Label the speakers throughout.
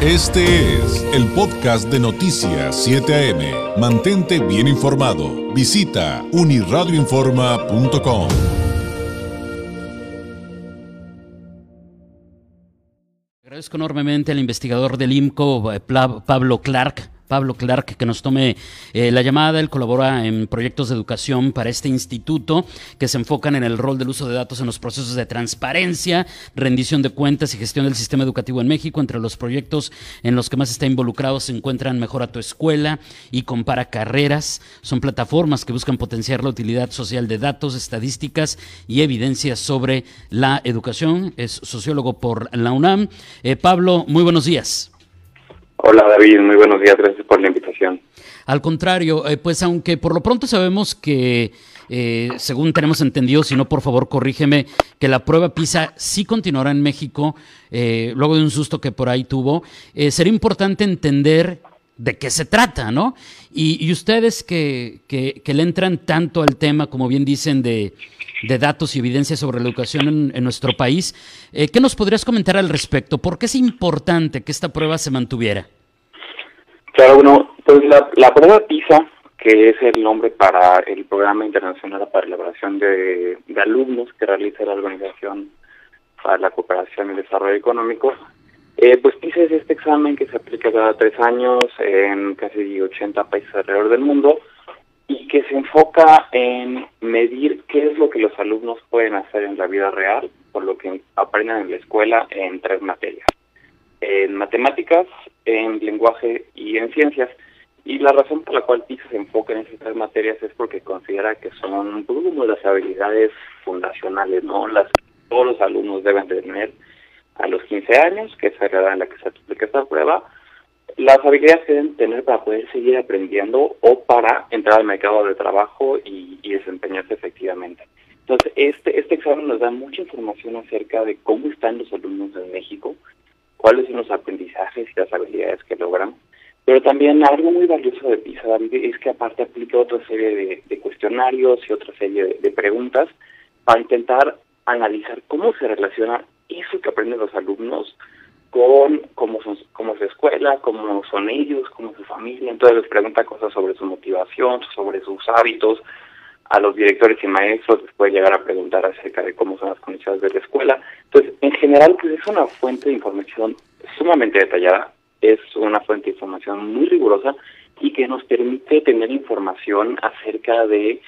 Speaker 1: Este es el podcast de Noticias 7 AM. Mantente bien informado. Visita uniradioinforma.com.
Speaker 2: Agradezco enormemente al investigador del IMCO, eh, Pablo Clark Pablo Clark, que nos tome eh, la llamada. Él colabora en proyectos de educación para este instituto que se enfocan en el rol del uso de datos en los procesos de transparencia, rendición de cuentas y gestión del sistema educativo en México. Entre los proyectos en los que más está involucrado se encuentran Mejora tu Escuela y Compara Carreras. Son plataformas que buscan potenciar la utilidad social de datos, estadísticas y evidencias sobre la educación. Es sociólogo por la UNAM. Eh, Pablo, muy buenos días.
Speaker 3: Hola David, muy buenos días, gracias por la invitación.
Speaker 2: Al contrario, eh, pues aunque por lo pronto sabemos que, eh, según tenemos entendido, si no por favor corrígeme, que la prueba PISA sí continuará en México, eh, luego de un susto que por ahí tuvo, sería importante entender de qué se trata, ¿no? Y, ustedes que, que, le entran tanto al tema, como bien dicen, de, de datos y evidencias sobre la educación en, nuestro país, ¿qué nos podrías comentar al respecto? ¿Por qué es importante que esta prueba se mantuviera?
Speaker 3: Claro, bueno, pues la, prueba PISA, que es el nombre para el Programa Internacional para la Elaboración de, Alumnos que realiza la Organización para la Cooperación y Desarrollo Económico, eh, pues PISA es este examen que se aplica cada tres años en casi 80 países alrededor del mundo y que se enfoca en medir qué es lo que los alumnos pueden hacer en la vida real por lo que aprenden en la escuela en tres materias en matemáticas, en lenguaje y en ciencias. Y la razón por la cual PISA se enfoca en esas tres materias es porque considera que son pues, como las habilidades fundacionales, ¿no? Las todos los alumnos deben tener a los 15 años, que es la edad en la que se aplica esta prueba, las habilidades que deben tener para poder seguir aprendiendo o para entrar al mercado de trabajo y, y desempeñarse efectivamente. Entonces, este, este examen nos da mucha información acerca de cómo están los alumnos en México, cuáles son los aprendizajes y las habilidades que logran. Pero también algo muy valioso de PISA, David, es que aparte aplica otra serie de, cuestionarios y otra serie de, preguntas para intentar analizar cómo se relaciona eso que aprenden los alumnos con cómo, son, cómo es la escuela, cómo son ellos, cómo su familia. Entonces les pregunta cosas sobre su motivación, sobre sus hábitos, a los directores y maestros les puede llegar a preguntar acerca de cómo son las condiciones de la escuela. Entonces, en general, pues es una fuente de información sumamente detallada, es una fuente de información muy rigurosa y que nos permite tener información acerca de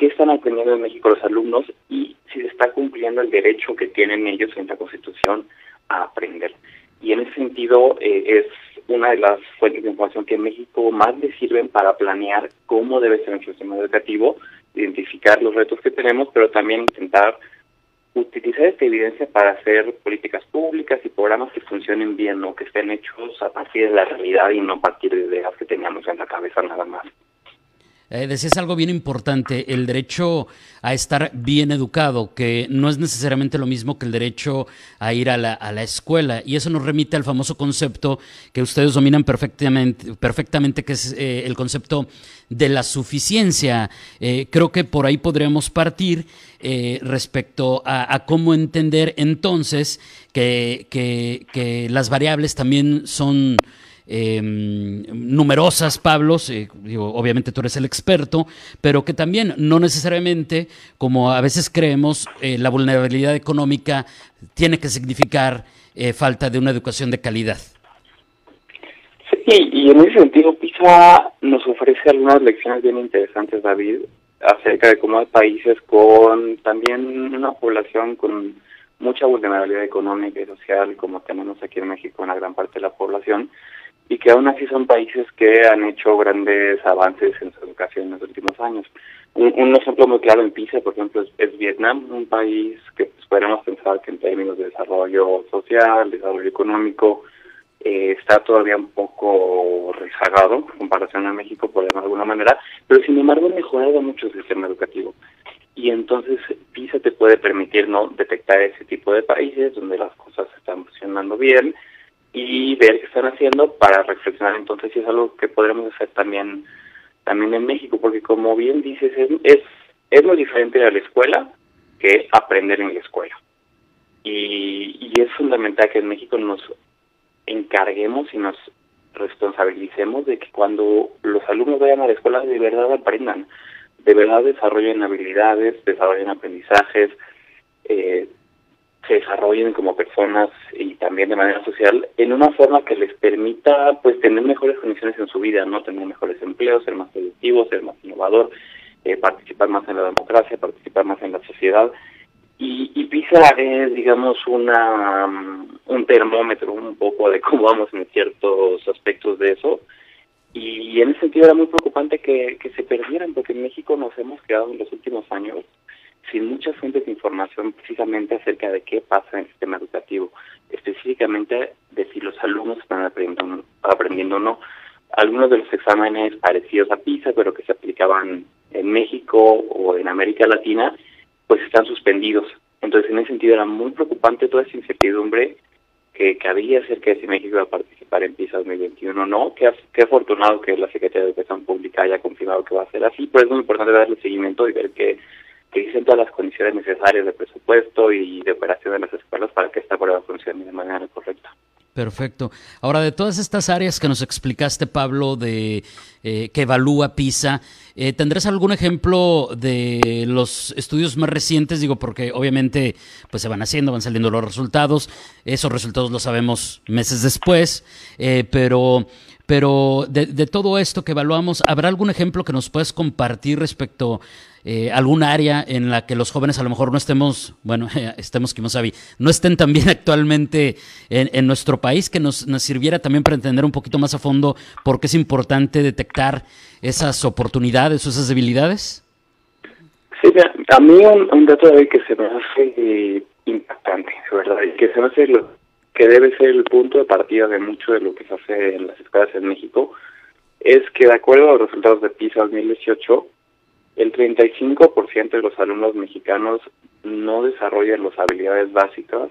Speaker 3: qué están aprendiendo en México los alumnos y si se está cumpliendo el derecho que tienen ellos en la Constitución a aprender. Y en ese sentido eh, es una de las fuentes de información que en México más le sirven para planear cómo debe ser nuestro sistema educativo identificar los retos que tenemos, pero también intentar utilizar esta evidencia para hacer políticas públicas y programas que funcionen bien, o que estén hechos a partir de la realidad y no a partir de ideas que teníamos en la cabeza nada más.
Speaker 2: Eh, decías algo bien importante, el derecho a estar bien educado, que no es necesariamente lo mismo que el derecho a ir a la, a la escuela. Y eso nos remite al famoso concepto que ustedes dominan perfectamente, perfectamente que es eh, el concepto de la suficiencia. Eh, creo que por ahí podríamos partir eh, respecto a, cómo entender entonces que, que, que las variables también son Em, numerosas, Pablo, obviamente tú eres el experto, pero que también no necesariamente, como a veces creemos, eh, la vulnerabilidad económica tiene que significar eh, falta de una educación de calidad.
Speaker 3: Sí, y en ese sentido PISA nos ofrece algunas lecciones bien interesantes, David, acerca de cómo hay países con también una población con mucha vulnerabilidad económica y social, como tenemos aquí en México una gran parte de la población, y que aún así son países que han hecho grandes avances en su educación en los últimos años. Un, ejemplo muy claro en PISA, por ejemplo, es, Vietnam, un país que pues, podríamos pensar que en términos de desarrollo social, desarrollo económico, eh, está todavía un poco rezagado en comparación a México, por de alguna manera, pero sin embargo ha mejorado mucho el sistema educativo. Y entonces PISA te puede permitir no detectar ese tipo de países donde las cosas están funcionando bien, y ver qué están haciendo para reflexionar. Entonces si es algo que podremos hacer también también en México porque como bien dices es es, es muy diferente de la escuela que aprender en la escuela. Y, y es fundamental que en México nos encarguemos y nos responsabilicemos de que cuando los alumnos vayan a la escuela de verdad aprendan, de verdad desarrollen habilidades, desarrollen aprendizajes, eh, se desarrollen como personas y también de manera social en una forma que les permita pues tener mejores condiciones en su vida, no tener mejores empleos, ser más productivos, ser más innovador, eh, participar más en la democracia, participar más en la sociedad. Y, y PISA es, digamos, una un termómetro un poco de cómo vamos en ciertos aspectos de eso. Y en ese sentido era muy preocupante que, que se perdieran, porque en México nos hemos quedado en los últimos años sin muchas fuentes de información precisamente acerca de qué pasa en el sistema educativo, específicamente de si los alumnos están aprendiendo, o no. Algunos de los exámenes parecidos a PISA, pero que se aplicaban en México o en América Latina, pues están suspendidos. Entonces, en ese sentido, era muy preocupante toda esa incertidumbre que, que había acerca de si México iba a participar en PISA 2021 o no. Qué, qué afortunado que la Secretaría de Educación Pública haya confirmado que va a ser así, pero es muy importante darle seguimiento y ver que que dicen todas las condiciones necesarias de presupuesto y de operación de las escuelas para que esta prueba funcione de manera correcta.
Speaker 2: Perfecto. Ahora, de todas estas áreas que nos explicaste, Pablo, de eh, que evalúa PISA, eh, ¿tendrás algún ejemplo de los estudios más recientes? Digo, porque obviamente pues se van haciendo, van saliendo los resultados. Esos resultados los sabemos meses después, eh, pero pero de, de, todo esto que evaluamos, ¿habrá algún ejemplo que nos puedas compartir respecto eh, algún área en la que los jóvenes a lo mejor no estemos, bueno, estemos, sabe, no estén también actualmente en, en nuestro país, que nos, nos, sirviera también para entender un poquito más a fondo por qué es importante detectar esas oportunidades o esas debilidades?
Speaker 3: Sí, a mí un, un dato de que se me hace eh, impactante, ¿verdad? Y que se me hace lo que debe ser el punto de partida de mucho de lo que se hace en las escuelas en México, es que de acuerdo a los resultados de PISA 2018, el 35% de los alumnos mexicanos no desarrollan las habilidades básicas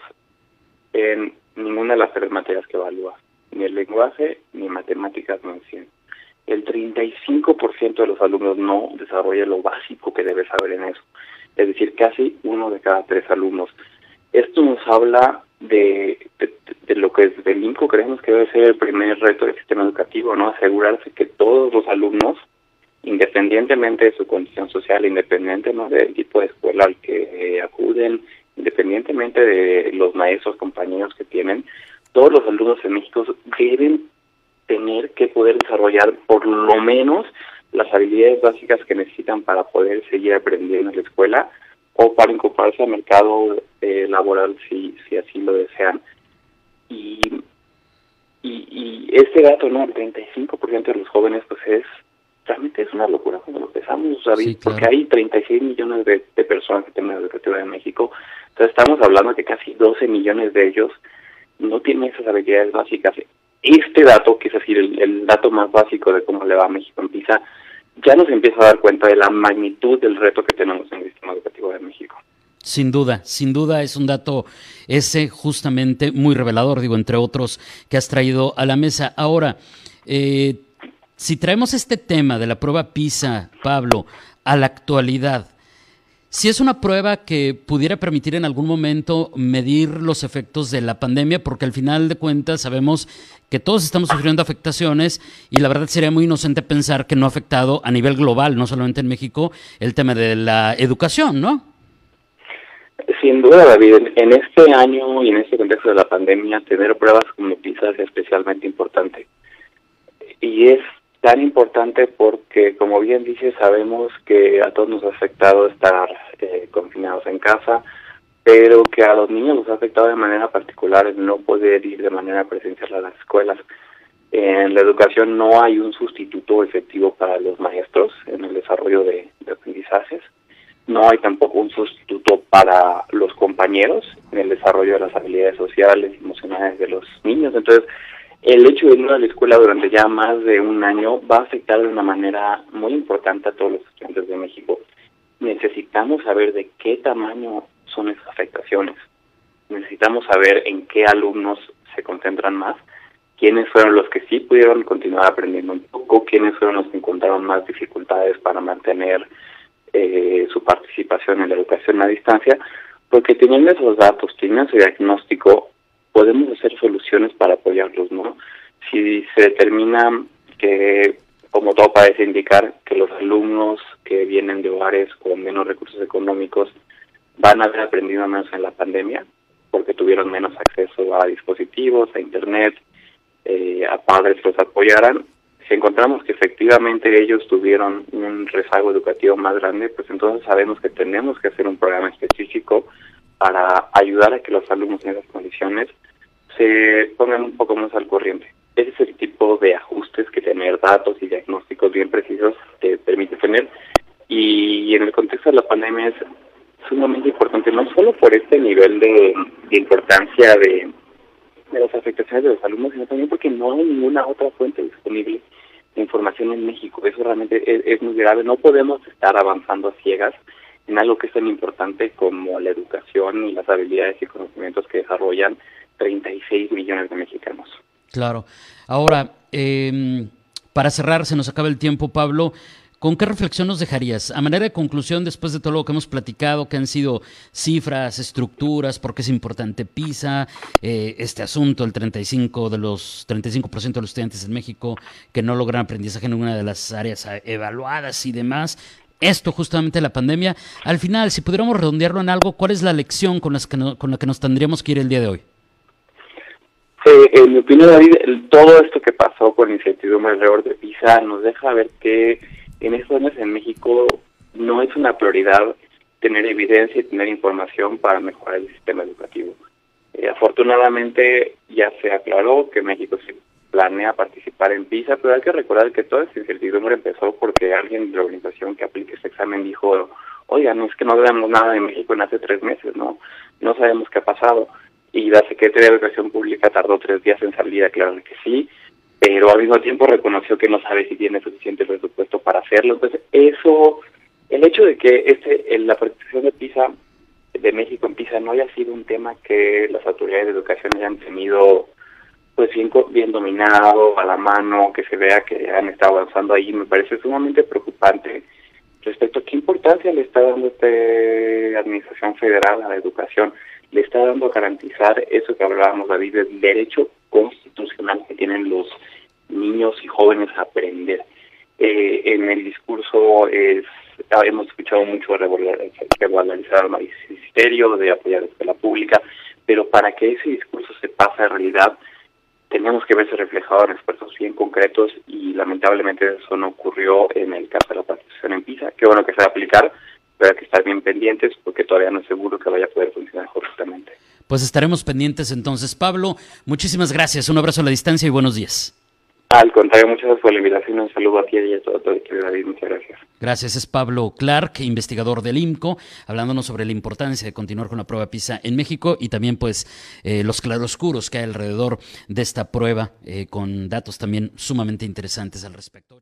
Speaker 3: en ninguna de las tres materias que evalúa, ni el lenguaje ni matemáticas no en El 35% de los alumnos no desarrolla lo básico que debe saber en eso, es decir, casi uno de cada tres alumnos. Esto nos habla de, de, de lo que desde el INCO creemos que debe ser el primer reto del sistema educativo, ¿no? Asegurarse que todos los alumnos independientemente de su condición social, independientemente del tipo de escuela al que eh, acuden, independientemente de los maestros, compañeros que tienen, todos los alumnos en México deben tener que poder desarrollar por lo menos las habilidades básicas que necesitan para poder seguir aprendiendo en la escuela o para incorporarse al mercado eh, laboral si, si así lo desean. Y, y, y este dato, ¿no? El 35% de los jóvenes, pues es una locura cuando lo pensamos, porque hay 36 millones de, personas que tienen educativa en México, entonces estamos hablando de que casi 12 millones de ellos no tienen esas habilidades básicas. Este dato, que es decir, el, dato más básico de cómo le va a México en PISA, ya nos empieza a dar cuenta de la magnitud del reto que tenemos en el sistema educativo de México.
Speaker 2: Sin duda, sin duda es un dato ese justamente muy revelador, digo, entre otros que has traído a la mesa. Ahora, eh, si traemos este tema de la prueba PISA, Pablo, a la actualidad, si es una prueba que pudiera permitir en algún momento medir los efectos de la pandemia, porque al final de cuentas sabemos que todos estamos sufriendo afectaciones y la verdad sería muy inocente pensar que no ha afectado a nivel global, no solamente en México, el tema de la educación, ¿no?
Speaker 3: Sin duda, David, en este año y en este contexto de la pandemia, tener pruebas como PISA es especialmente importante. Y es tan importante porque, como bien dice, sabemos que a todos nos ha afectado estar eh, confinados en casa, pero que a los niños nos ha afectado de manera particular el no poder ir de manera presencial a las escuelas. En la educación no hay un sustituto efectivo para los maestros en el desarrollo de, de aprendizajes. No hay tampoco un sustituto para los compañeros en el desarrollo de las habilidades sociales y emocionales de los niños. Entonces, el hecho de ir a la escuela durante ya más de un año va a afectar de una manera muy importante a todos los estudiantes de México. Necesitamos saber de qué tamaño son esas afectaciones. Necesitamos saber en qué alumnos se concentran más, quiénes fueron los que sí pudieron continuar aprendiendo un poco, quiénes fueron los que encontraron más dificultades para mantener eh, su participación en la educación a distancia, porque teniendo esos datos, teniendo ese diagnóstico, podemos hacer soluciones para apoyarlos si se determina que, como todo parece indicar, que los alumnos que vienen de hogares con menos recursos económicos van a haber aprendido menos en la pandemia, porque tuvieron menos acceso a dispositivos, a Internet, eh, a padres que los apoyaran, si encontramos que efectivamente ellos tuvieron un rezago educativo más grande, pues entonces sabemos que tenemos que hacer un programa específico para ayudar a que los alumnos en esas condiciones se pongan un poco más al corriente. Ese es el tipo de ajustes que tener datos y diagnósticos bien precisos te permite tener. Y en el contexto de la pandemia es sumamente importante, no solo por este nivel de, importancia de, de las afectaciones de los alumnos, sino también porque no hay ninguna otra fuente disponible información en México. Eso realmente es, muy grave. No podemos estar avanzando a ciegas en algo que es tan importante como la educación y las habilidades y conocimientos que desarrollan 36 millones de mexicanos.
Speaker 2: Claro. Ahora, eh, para cerrar, se nos acaba el tiempo, Pablo. ¿Con qué reflexión nos dejarías? A manera de conclusión, después de todo lo que hemos platicado, que han sido cifras, estructuras, por qué es importante PISA, eh, este asunto, el 35 de los 35% de los estudiantes en México que no logran aprendizaje en ninguna de las áreas evaluadas y demás. Esto justamente la pandemia. Al final, si pudiéramos redondearlo en algo, ¿cuál es la lección con, las que con la que nos tendríamos que ir el día de hoy?
Speaker 3: Sí, en mi opinión, David, todo esto que pasó con incertidumbre alrededor de PISA nos deja ver que en estos años en México no es una prioridad tener evidencia y tener información para mejorar el sistema educativo. Eh, afortunadamente ya se aclaró que México se planea participar en PISA, pero hay que recordar que toda esta incertidumbre empezó porque alguien de la organización que aplique este examen dijo, oigan, es que no sabemos nada de México en hace tres meses, no no sabemos qué ha pasado. Y la Secretaría de Educación Pública tardó tres días en salir a aclarar que sí, pero al mismo tiempo reconoció que no sabe si tiene suficiente presupuesto para hacerlo. Entonces, eso, el hecho de que este, la participación de PISA, de México en PISA, no haya sido un tema que las autoridades de educación hayan tenido pues bien, bien dominado, a la mano, que se vea que han estado avanzando ahí, me parece sumamente preocupante respecto a qué importancia le está dando esta administración federal a la educación. Le está dando a garantizar eso que hablábamos, David, del derecho constitucional que tienen los niños y jóvenes a aprender. Eh, en el discurso es, hemos escuchado mucho de revalorizar al magisterio, de apoyar la escuela pública, pero para que ese discurso se pase a realidad, tenemos que verse reflejado en esfuerzos bien concretos y lamentablemente eso no ocurrió en el caso de la participación en PISA. Qué bueno que se va a aplicar, pero hay que estar bien pendientes porque todavía no es seguro que vaya a poder funcionar correctamente.
Speaker 2: Pues estaremos pendientes entonces. Pablo, muchísimas gracias. Un abrazo a la distancia y buenos días.
Speaker 3: Al contrario, muchas gracias por la invitación. Un saludo a ti y a todo, el equipo David. Muchas gracias.
Speaker 2: Gracias. Es Pablo Clark, investigador del IMCO, hablándonos sobre la importancia de continuar con la prueba PISA en México y también, pues, eh, los claroscuros que hay alrededor de esta prueba, eh, con datos también sumamente interesantes al respecto.